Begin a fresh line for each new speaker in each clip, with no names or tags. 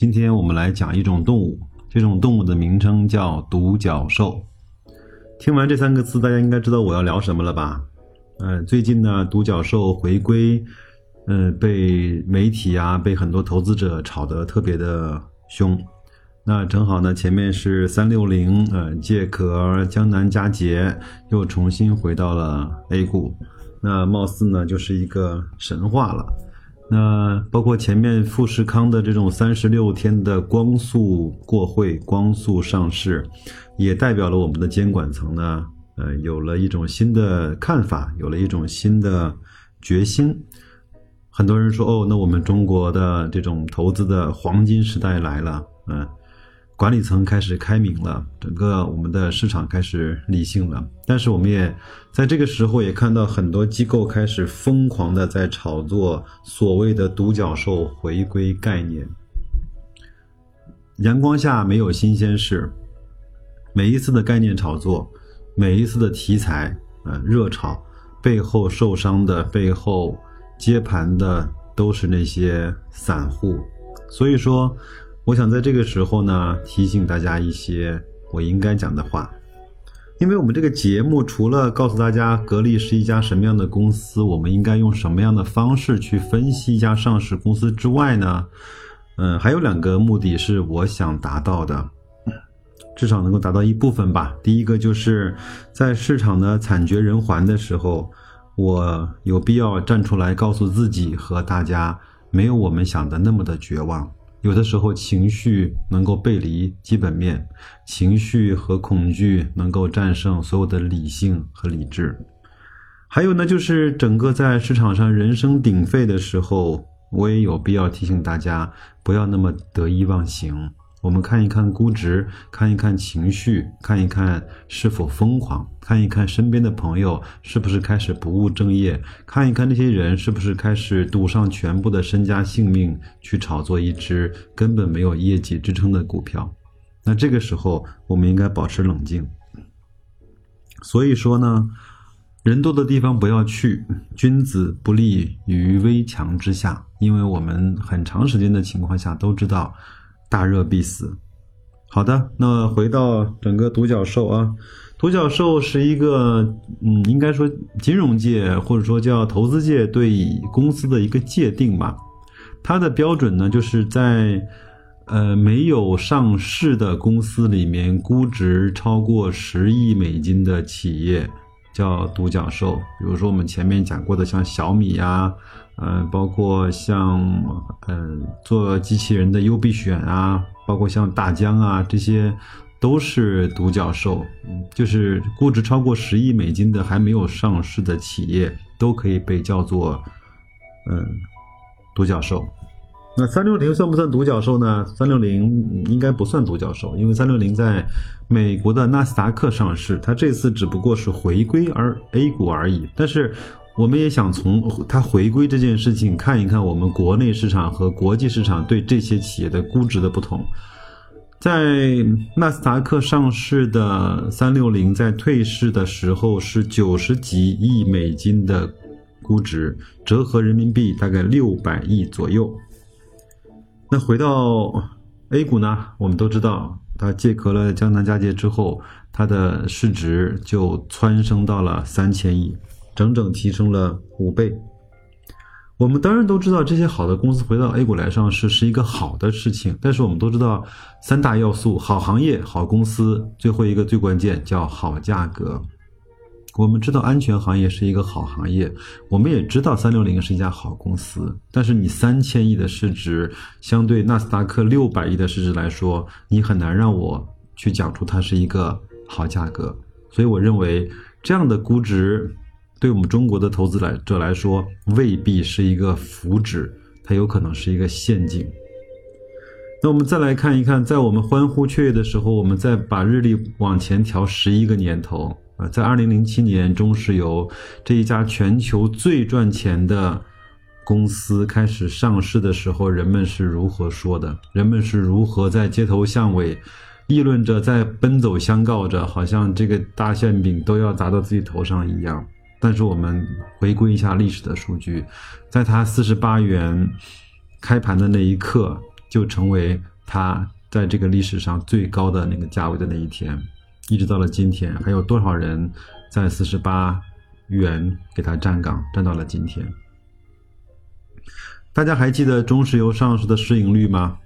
今天我们来讲一种动物。这种动物的名称叫独角兽。听完这三个字，大家应该知道我要聊什么了吧？嗯，最近呢，独角兽回归，嗯，被媒体啊，被很多投资者炒得特别的凶。那正好呢，前面是三六零，呃，借壳江南嘉捷又重新回到了 A 股，那貌似呢就是一个神话了。那包括前面富士康的这种三十六天的光速过会、光速上市，也代表了我们的监管层呢，呃，有了一种新的看法，有了一种新的决心。很多人说，哦，那我们中国的这种投资的黄金时代来了，嗯。管理层开始开明了，整个我们的市场开始理性了。但是我们也在这个时候也看到很多机构开始疯狂的在炒作所谓的独角兽回归概念。阳光下没有新鲜事，每一次的概念炒作，每一次的题材，呃，热炒背后受伤的背后接盘的都是那些散户。所以说。我想在这个时候呢，提醒大家一些我应该讲的话，因为我们这个节目除了告诉大家格力是一家什么样的公司，我们应该用什么样的方式去分析一家上市公司之外呢，嗯，还有两个目的是我想达到的，至少能够达到一部分吧。第一个就是在市场的惨绝人寰的时候，我有必要站出来告诉自己和大家，没有我们想的那么的绝望。有的时候情绪能够背离基本面，情绪和恐惧能够战胜所有的理性和理智。还有呢，就是整个在市场上人声鼎沸的时候，我也有必要提醒大家，不要那么得意忘形。我们看一看估值，看一看情绪，看一看是否疯狂，看一看身边的朋友是不是开始不务正业，看一看那些人是不是开始赌上全部的身家性命去炒作一只根本没有业绩支撑的股票。那这个时候，我们应该保持冷静。所以说呢，人多的地方不要去，君子不立于危墙之下，因为我们很长时间的情况下都知道。大热必死。好的，那回到整个独角兽啊，独角兽是一个，嗯，应该说金融界或者说叫投资界对公司的一个界定吧。它的标准呢，就是在呃没有上市的公司里面，估值超过十亿美金的企业叫独角兽。比如说我们前面讲过的，像小米呀。嗯，包括像嗯做机器人的优必选啊，包括像大疆啊，这些都是独角兽，嗯就是估值超过十亿美金的还没有上市的企业，都可以被叫做嗯独角兽。那三六零算不算独角兽呢？三六零应该不算独角兽，因为三六零在美国的纳斯达克上市，它这次只不过是回归而 A 股而已，但是。我们也想从它回归这件事情看一看我们国内市场和国际市场对这些企业的估值的不同。在纳斯达克上市的三六零在退市的时候是九十几亿美金的估值，折合人民币大概六百亿左右。那回到 A 股呢？我们都知道，它借壳了江南嘉捷之后，它的市值就蹿升到了三千亿。整整提升了五倍。我们当然都知道，这些好的公司回到 A 股来上市是一个好的事情。但是我们都知道，三大要素：好行业、好公司，最后一个最关键叫好价格。我们知道安全行业是一个好行业，我们也知道三六零是一家好公司。但是你三千亿的市值，相对纳斯达克六百亿的市值来说，你很难让我去讲出它是一个好价格。所以我认为这样的估值。对我们中国的投资来者来说，未必是一个福祉，它有可能是一个陷阱。那我们再来看一看，在我们欢呼雀跃的时候，我们再把日历往前调十一个年头啊，在二零零七年，中石油这一家全球最赚钱的公司开始上市的时候，人们是如何说的？人们是如何在街头巷尾议论着，在奔走相告着，好像这个大馅饼都要砸到自己头上一样。但是我们回归一下历史的数据，在它四十八元开盘的那一刻，就成为它在这个历史上最高的那个价位的那一天，一直到了今天，还有多少人在四十八元给它站岗，站到了今天？大家还记得中石油上市的市盈率吗？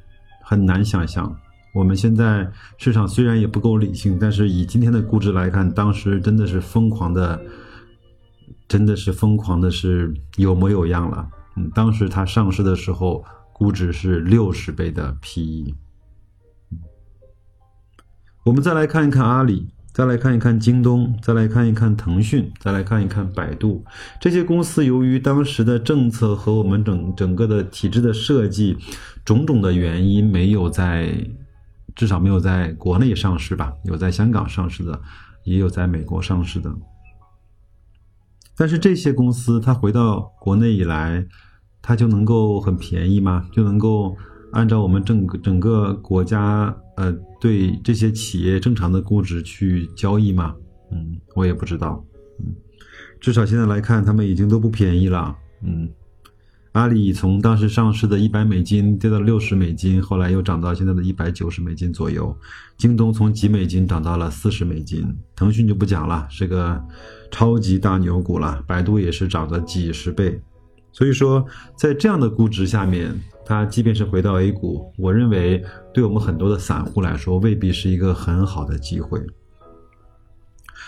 很难想象。我们现在市场虽然也不够理性，但是以今天的估值来看，当时真的是疯狂的。真的是疯狂的，是有模有样了。嗯，当时它上市的时候，估值是六十倍的 PE。我们再来看一看阿里，再来看一看京东，再来看一看腾讯，再来看一看百度这些公司，由于当时的政策和我们整整个的体制的设计，种种的原因，没有在至少没有在国内上市吧？有在香港上市的，也有在美国上市的。但是这些公司，它回到国内以来，它就能够很便宜吗？就能够按照我们整个整个国家呃对这些企业正常的估值去交易吗？嗯，我也不知道。嗯，至少现在来看，他们已经都不便宜了。嗯，阿里从当时上市的一百美金跌到六十美金，后来又涨到现在的一百九十美金左右。京东从几美金涨到了四十美金，腾讯就不讲了，是个。超级大牛股了，百度也是涨了几十倍，所以说在这样的估值下面，它即便是回到 A 股，我认为对我们很多的散户来说未必是一个很好的机会。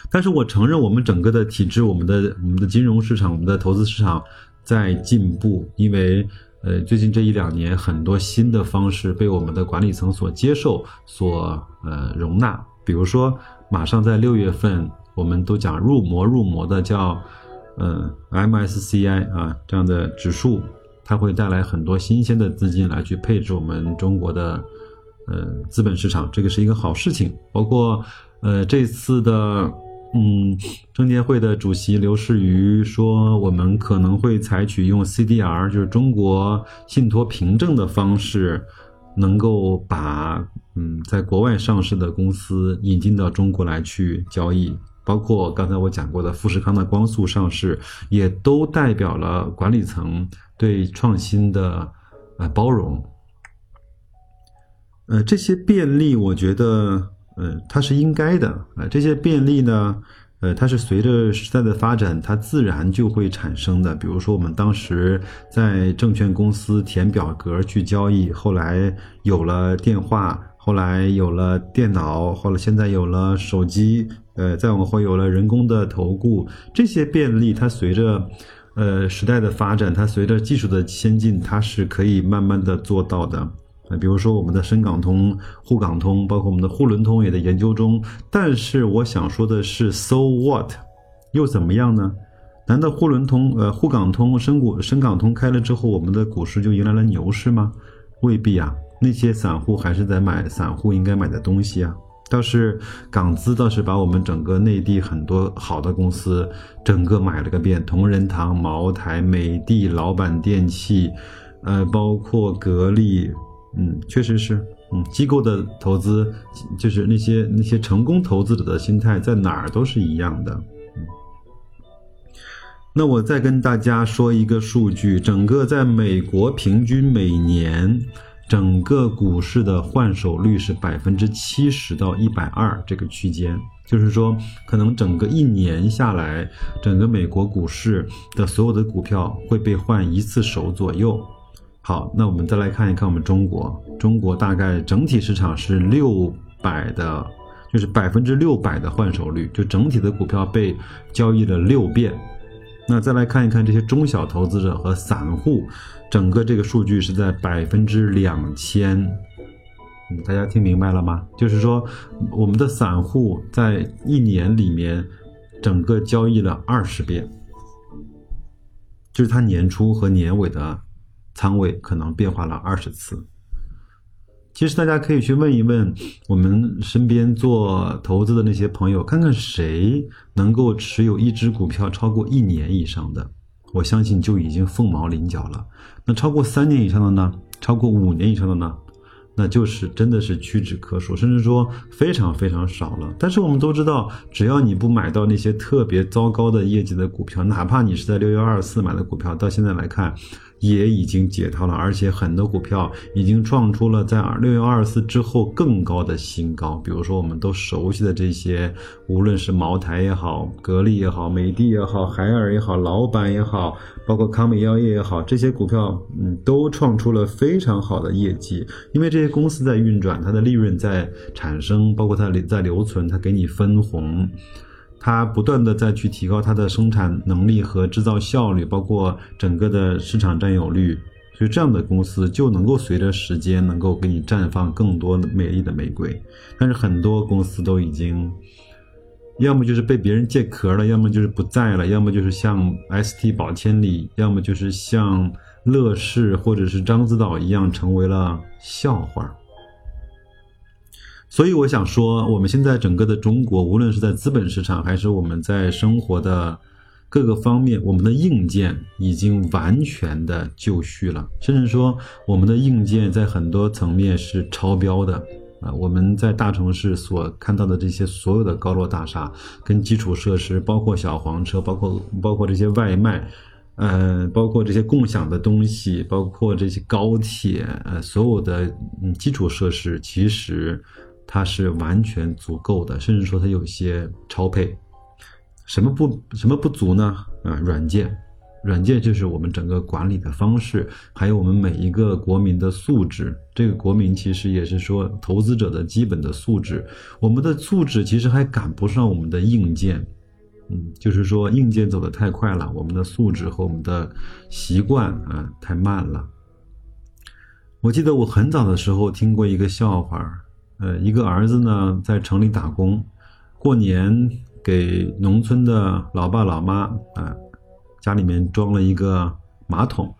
但是我承认，我们整个的体制，我们的我们的金融市场，我们的投资市场在进步，因为呃最近这一两年，很多新的方式被我们的管理层所接受、所呃容纳，比如说马上在六月份。我们都讲入模入模的叫，呃，MSCI 啊这样的指数，它会带来很多新鲜的资金来去配置我们中国的，呃，资本市场，这个是一个好事情。包括，呃，这次的，嗯，证监会的主席刘士余说，我们可能会采取用 CDR，就是中国信托凭证的方式，能够把，嗯，在国外上市的公司引进到中国来去交易。包括刚才我讲过的富士康的光速上市，也都代表了管理层对创新的呃包容。呃，这些便利，我觉得，呃，它是应该的。呃，这些便利呢，呃，它是随着时代的发展，它自然就会产生的。比如说，我们当时在证券公司填表格去交易，后来有了电话，后来有了电脑，后来现在有了手机。呃，再往后有了人工的投顾，这些便利，它随着，呃时代的发展，它随着技术的先进，它是可以慢慢的做到的。啊，比如说我们的深港通、沪港通，包括我们的沪伦通也在研究中。但是我想说的是，so what，又怎么样呢？难道沪伦通、呃沪港通、深股、深港通开了之后，我们的股市就迎来了牛市吗？未必啊，那些散户还是在买散户应该买的东西啊。倒是港资倒是把我们整个内地很多好的公司整个买了个遍，同仁堂、茅台、美的、老板电器，呃，包括格力，嗯，确实是，嗯，机构的投资就是那些那些成功投资者的心态在哪儿都是一样的。嗯，那我再跟大家说一个数据，整个在美国平均每年。整个股市的换手率是百分之七十到一百二这个区间，就是说，可能整个一年下来，整个美国股市的所有的股票会被换一次手左右。好，那我们再来看一看我们中国，中国大概整体市场是六百的，就是百分之六百的换手率，就整体的股票被交易了六遍。那再来看一看这些中小投资者和散户。整个这个数据是在百分之两千，嗯，大家听明白了吗？就是说，我们的散户在一年里面，整个交易了二十遍，就是他年初和年尾的仓位可能变化了二十次。其实大家可以去问一问我们身边做投资的那些朋友，看看谁能够持有一只股票超过一年以上的，我相信就已经凤毛麟角了。那超过三年以上的呢？超过五年以上的呢？那就是真的是屈指可数，甚至说非常非常少了。但是我们都知道，只要你不买到那些特别糟糕的业绩的股票，哪怕你是在六幺二四买的股票，到现在来看。也已经解套了，而且很多股票已经创出了在六月二十四之后更高的新高。比如说，我们都熟悉的这些，无论是茅台也好、格力也好、美的也好、海尔也好、老板也好，包括康美药业也好，这些股票，嗯，都创出了非常好的业绩。因为这些公司在运转，它的利润在产生，包括它在留存，它给你分红。它不断的再去提高它的生产能力和制造效率，包括整个的市场占有率，所以这样的公司就能够随着时间能够给你绽放更多美丽的玫瑰。但是很多公司都已经，要么就是被别人借壳了，要么就是不在了，要么就是像 ST 宝千里，要么就是像乐视或者是獐子岛一样成为了笑话。所以我想说，我们现在整个的中国，无论是在资本市场，还是我们在生活的各个方面，我们的硬件已经完全的就绪了，甚至说我们的硬件在很多层面是超标的啊！我们在大城市所看到的这些所有的高楼大厦跟基础设施，包括小黄车，包括包括这些外卖，呃，包括这些共享的东西，包括这些高铁，呃，所有的基础设施，其实。它是完全足够的，甚至说它有些超配。什么不什么不足呢？啊，软件，软件就是我们整个管理的方式，还有我们每一个国民的素质。这个国民其实也是说投资者的基本的素质。我们的素质其实还赶不上我们的硬件，嗯，就是说硬件走得太快了，我们的素质和我们的习惯啊太慢了。我记得我很早的时候听过一个笑话。呃，一个儿子呢在城里打工，过年给农村的老爸老妈啊，家里面装了一个马桶，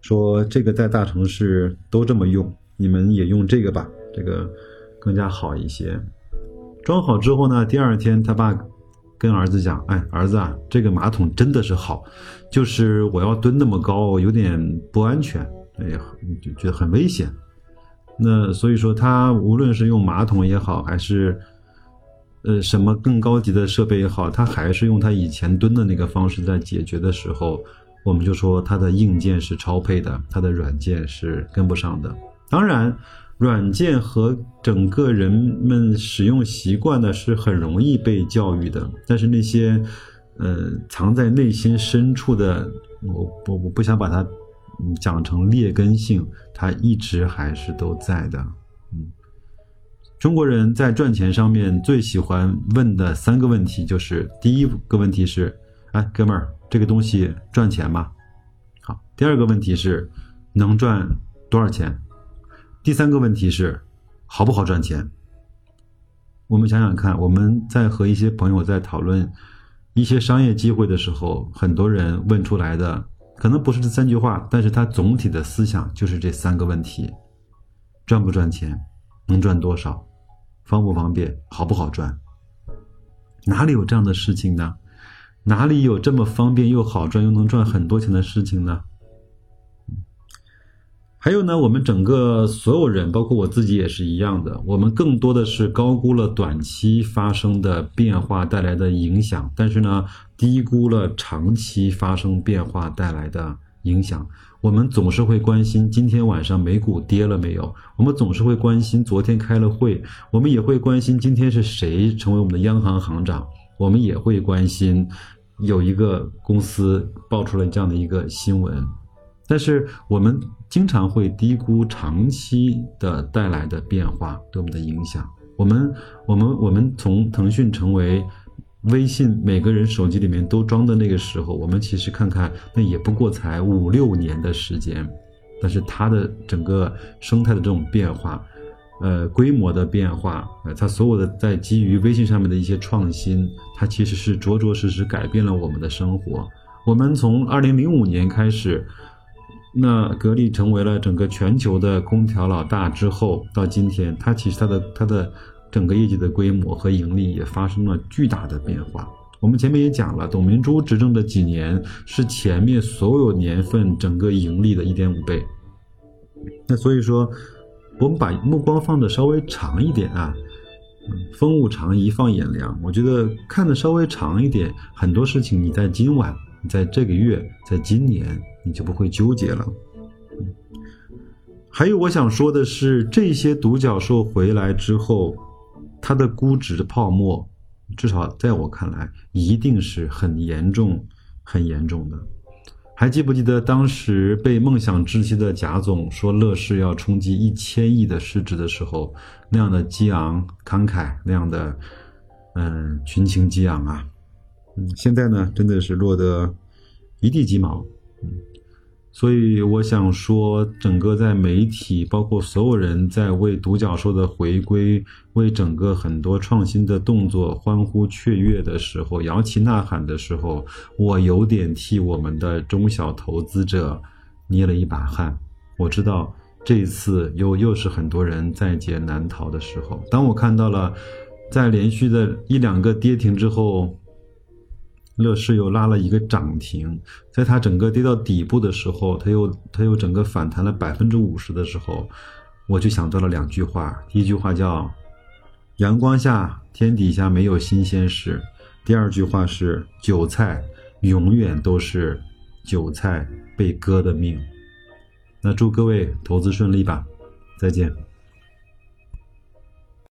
说这个在大城市都这么用，你们也用这个吧，这个更加好一些。装好之后呢，第二天他爸跟儿子讲，哎，儿子啊，这个马桶真的是好，就是我要蹲那么高，有点不安全，哎呀，就觉得很危险。那所以说，他无论是用马桶也好，还是呃什么更高级的设备也好，他还是用他以前蹲的那个方式在解决的时候，我们就说他的硬件是超配的，他的软件是跟不上的。当然，软件和整个人们使用习惯呢是很容易被教育的，但是那些呃藏在内心深处的，我我我不想把它。讲成劣根性，它一直还是都在的。嗯，中国人在赚钱上面最喜欢问的三个问题，就是第一个问题是：哎，哥们儿，这个东西赚钱吗？好，第二个问题是能赚多少钱？第三个问题是好不好赚钱？我们想想看，我们在和一些朋友在讨论一些商业机会的时候，很多人问出来的。可能不是这三句话，但是他总体的思想就是这三个问题：赚不赚钱，能赚多少，方不方便，好不好赚？哪里有这样的事情呢？哪里有这么方便又好赚又能赚很多钱的事情呢？还有呢，我们整个所有人，包括我自己也是一样的，我们更多的是高估了短期发生的变化带来的影响，但是呢，低估了长期发生变化带来的影响。我们总是会关心今天晚上美股跌了没有，我们总是会关心昨天开了会，我们也会关心今天是谁成为我们的央行行长，我们也会关心有一个公司爆出了这样的一个新闻。但是我们经常会低估长期的带来的变化对我们的影响。我们我们我们从腾讯成为微信每个人手机里面都装的那个时候，我们其实看看那也不过才五六年的时间。但是它的整个生态的这种变化，呃，规模的变化，呃，它所有的在基于微信上面的一些创新，它其实是着着实实改变了我们的生活。我们从二零零五年开始。那格力成为了整个全球的空调老大之后，到今天，它其实它的它的整个业绩的规模和盈利也发生了巨大的变化。我们前面也讲了，董明珠执政的几年是前面所有年份整个盈利的一点五倍。那所以说，我们把目光放的稍微长一点啊，风物长宜放眼量。我觉得看的稍微长一点，很多事情你在今晚、你在这个月、在今年，你就不会纠结了。还有我想说的是，这些独角兽回来之后，它的估值泡沫。至少在我看来，一定是很严重、很严重的。还记不记得当时被梦想窒息的贾总说乐视要冲击一千亿的市值的时候，那样的激昂慷慨，那样的嗯群情激昂啊！嗯，现在呢，真的是落得一地鸡毛。嗯。所以我想说，整个在媒体，包括所有人在为独角兽的回归、为整个很多创新的动作欢呼雀跃的时候，摇旗呐喊的时候，我有点替我们的中小投资者捏了一把汗。我知道这一次又又是很多人在劫难逃的时候。当我看到了在连续的一两个跌停之后，乐视又拉了一个涨停，在它整个跌到底部的时候，它又它又整个反弹了百分之五十的时候，我就想到了两句话。第一句话叫“阳光下天底下没有新鲜事”，第二句话是“韭菜永远都是韭菜被割的命”。那祝各位投资顺利吧，再见。